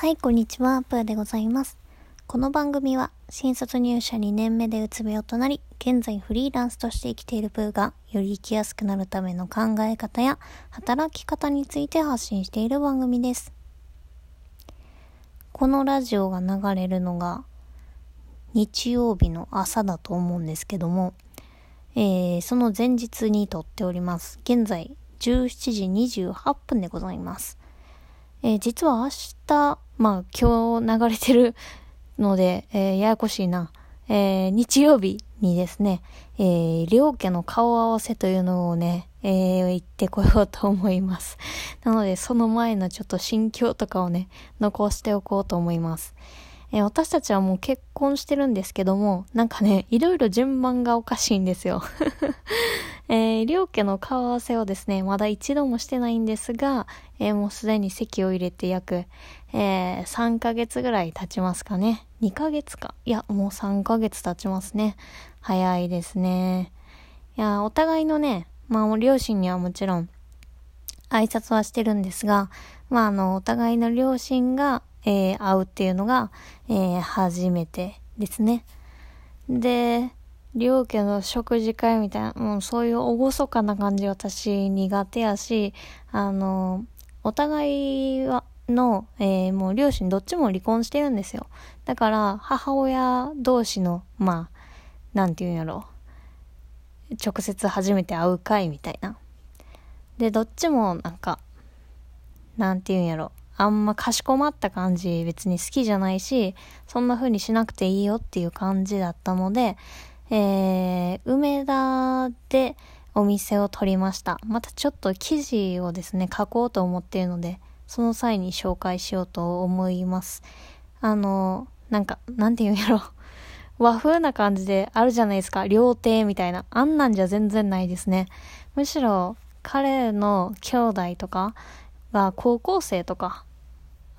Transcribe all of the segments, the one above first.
はい、こんにちは、プーでございます。この番組は、新卒入社2年目でうつ病となり、現在フリーランスとして生きているプーが、より生きやすくなるための考え方や、働き方について発信している番組です。このラジオが流れるのが、日曜日の朝だと思うんですけども、えー、その前日に撮っております。現在、17時28分でございます。えー、実は明日、まあ今日流れてるので、えー、ややこしいな。えー、日曜日にですね、えー、両家の顔合わせというのをね、えー、行ってこようと思います。なので、その前のちょっと心境とかをね、残しておこうと思います。えー、私たちはもう結婚してるんですけども、なんかね、いろいろ順番がおかしいんですよ。えー、両家の顔合わせをですね、まだ一度もしてないんですが、えー、もうすでに席を入れて約、えー、3ヶ月ぐらい経ちますかね。2ヶ月か。いや、もう3ヶ月経ちますね。早いですね。いや、お互いのね、まあ、両親にはもちろん、挨拶はしてるんですが、まあ、あの、お互いの両親が、えー、会うっていうのが、えー、初めてですね。で、両家の食事会みたいな、もうそういう厳かな感じ私苦手やし、あの、お互いは、の、えー、もう両親どっちも離婚してるんですよ。だから、母親同士の、まあ、なんて言うんやろ。直接初めて会う会みたいな。で、どっちもなんか、なんて言うんやろ。あんまかしこまった感じ別に好きじゃないし、そんな風にしなくていいよっていう感じだったので、えー、梅田でお店を取りました。またちょっと記事をですね、書こうと思っているので、その際に紹介しようと思います。あの、なんか、なんて言うんやろ。和風な感じであるじゃないですか。料亭みたいな。あんなんじゃ全然ないですね。むしろ、彼の兄弟とかが高校生とか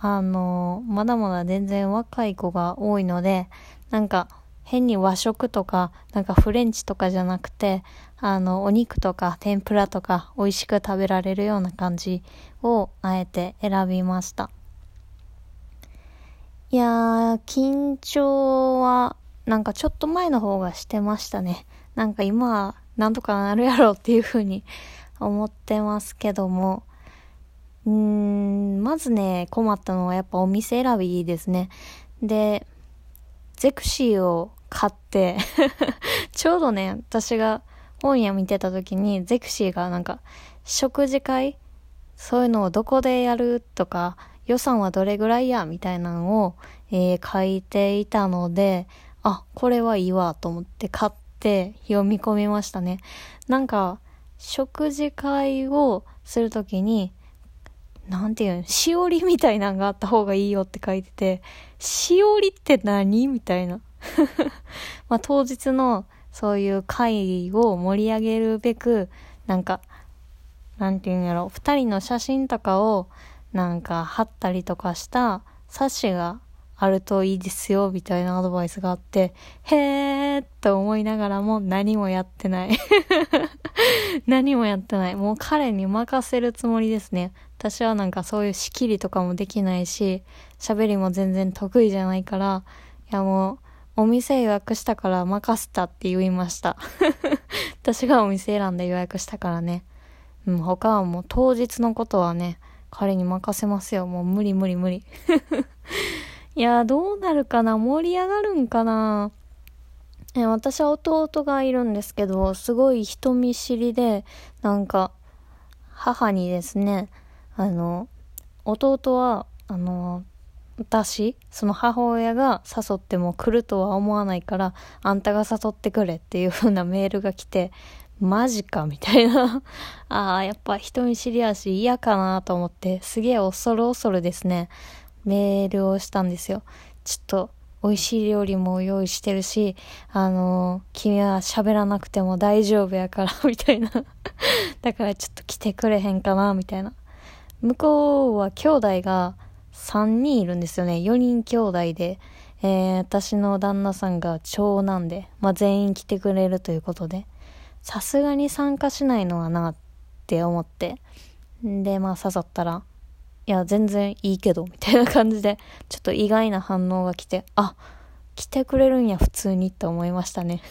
あの、まだまだ全然若い子が多いので、なんか変に和食とか、なんかフレンチとかじゃなくて、あの、お肉とか天ぷらとか美味しく食べられるような感じをあえて選びました。いやー、緊張は、なんかちょっと前の方がしてましたね。なんか今はなんとかなるやろうっていう風に思ってますけども、うん、まずね、困ったのはやっぱお店選びですね。で、ゼクシーを買って ちょうどね、私が本屋見てた時に、ゼクシーがなんか、食事会そういうのをどこでやるとか、予算はどれぐらいやみたいなのを、えー、書いていたので、あ、これはいいわと思って買って読み込みましたね。なんか、食事会をするときに、なんていうの、しおりみたいなんがあった方がいいよって書いてて、しおりって何？みたいな。まあ当日のそういう会を盛り上げるべく、なんか、なんていうんやろ、二人の写真とかをなんか貼ったりとかした冊子があるといいですよ、みたいなアドバイスがあって、へーって思いながらも何もやってない 何もやってない。もう彼に任せるつもりですね。私はなんかそういう仕切りとかもできないし、喋りも全然得意じゃないから、いやもう、お店予約したから任せたって言いました。私がお店選んで予約したからね。うん、他はもう当日のことはね、彼に任せますよ。もう無理無理無理。いや、どうなるかな？盛り上がるんかな？え私は弟がいるんですけど、すごい人見知りで、なんか、母にですね、あの、弟は、あの、私、その母親が誘っても来るとは思わないから、あんたが誘ってくれっていう風なメールが来て、マジかみたいな。ああ、やっぱ人見知りやし嫌かなと思って、すげえ恐る恐るですね、メールをしたんですよ。ちょっと、美味しい料理も用意してるし、あのー、君は喋らなくても大丈夫やからみたいな だからちょっと来てくれへんかな、みたいな。向こうは兄弟が3人いるんですよね。4人兄弟で、えー、私の旦那さんが長男で、まあ、全員来てくれるということで、さすがに参加しないのはなって思って、で、まあ誘ったら、いや、全然いいけど、みたいな感じで、ちょっと意外な反応が来て、あ、来てくれるんや、普通にって思いましたね。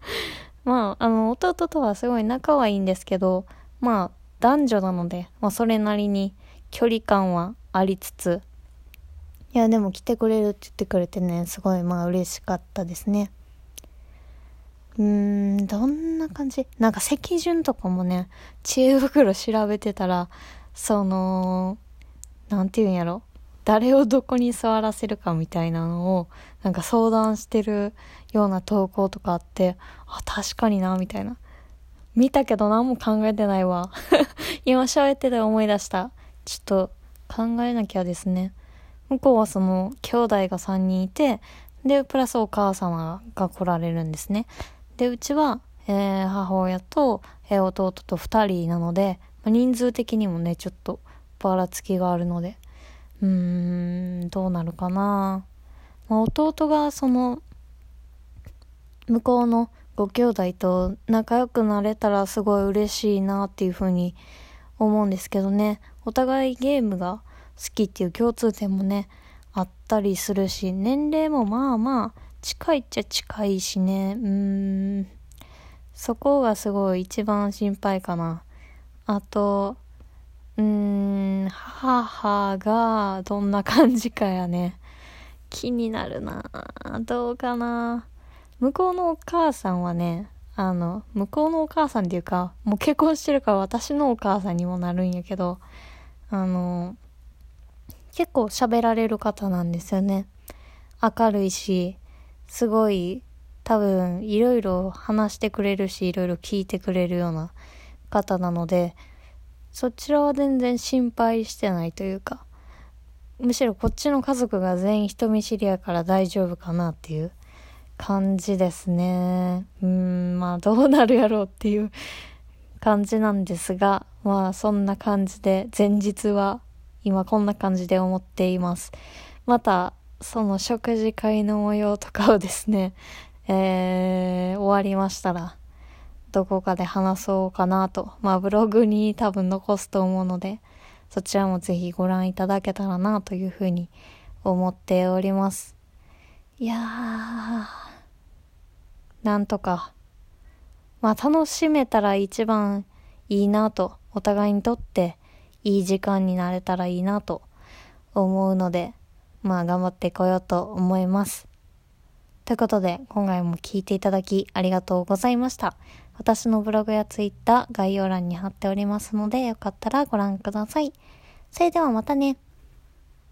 まあ、あの、弟とはすごい仲はいいんですけど、まあ、男女なので、まあ、それなりに距離感はありつつ、いや、でも来てくれるって言ってくれてね、すごい、まあ、嬉しかったですね。うーん、どんな感じ？なんか席順とかもね、知恵袋調べてたら、その、なんて言うんやろ？誰をどこに座らせるかみたいなのを、なんか相談してるような投稿とかあって、あ、確かにな、みたいな。見たけど何も考えてないわ。今喋ってて思い出した。ちょっと考えなきゃですね。向こうはその兄弟が3人いて、で、プラスお母様が来られるんですね。で、うちは、えー、母親と、えー、弟と2人なので、ま、人数的にもね、ちょっとばらつきがあるので、うーん、どうなるかな。ま、弟がその、向こうのご兄弟と仲良くなれたらすごい嬉しいなっていうふうに思うんですけどね。お互いゲームが好きっていう共通点もね、あったりするし、年齢もまあまあ近いっちゃ近いしね。うーん。そこがすごい一番心配かな。あと、うーん、母がどんな感じかやね。気になるなどうかな向こうのお母さんはね、あの、向こうのお母さんっていうか、もう結婚してるから私のお母さんにもなるんやけど、あの、結構喋られる方なんですよね。明るいし、すごい、多分、いろいろ話してくれるし、いろいろ聞いてくれるような方なので、そちらは全然心配してないというか、むしろこっちの家族が全員人見知りやから大丈夫かなっていう感じですね。うん、まあどうなるやろうっていう感じなんですが、まあそんな感じで前日は今こんな感じで思っています。またその食事会の模様とかをですね、えー、終わりましたらどこかで話そうかなと。まあブログに多分残すと思うので、そちらもぜひご覧いただけたらなというふうに思っております。いやー、なんとか、まあ楽しめたら一番いいなと、お互いにとっていい時間になれたらいいなと思うので、まあ頑張ってこようと思います。ということで、今回も聞いていただきありがとうございました。私のブログやツイッター概要欄に貼っておりますので、よかったらご覧ください。それではまたね。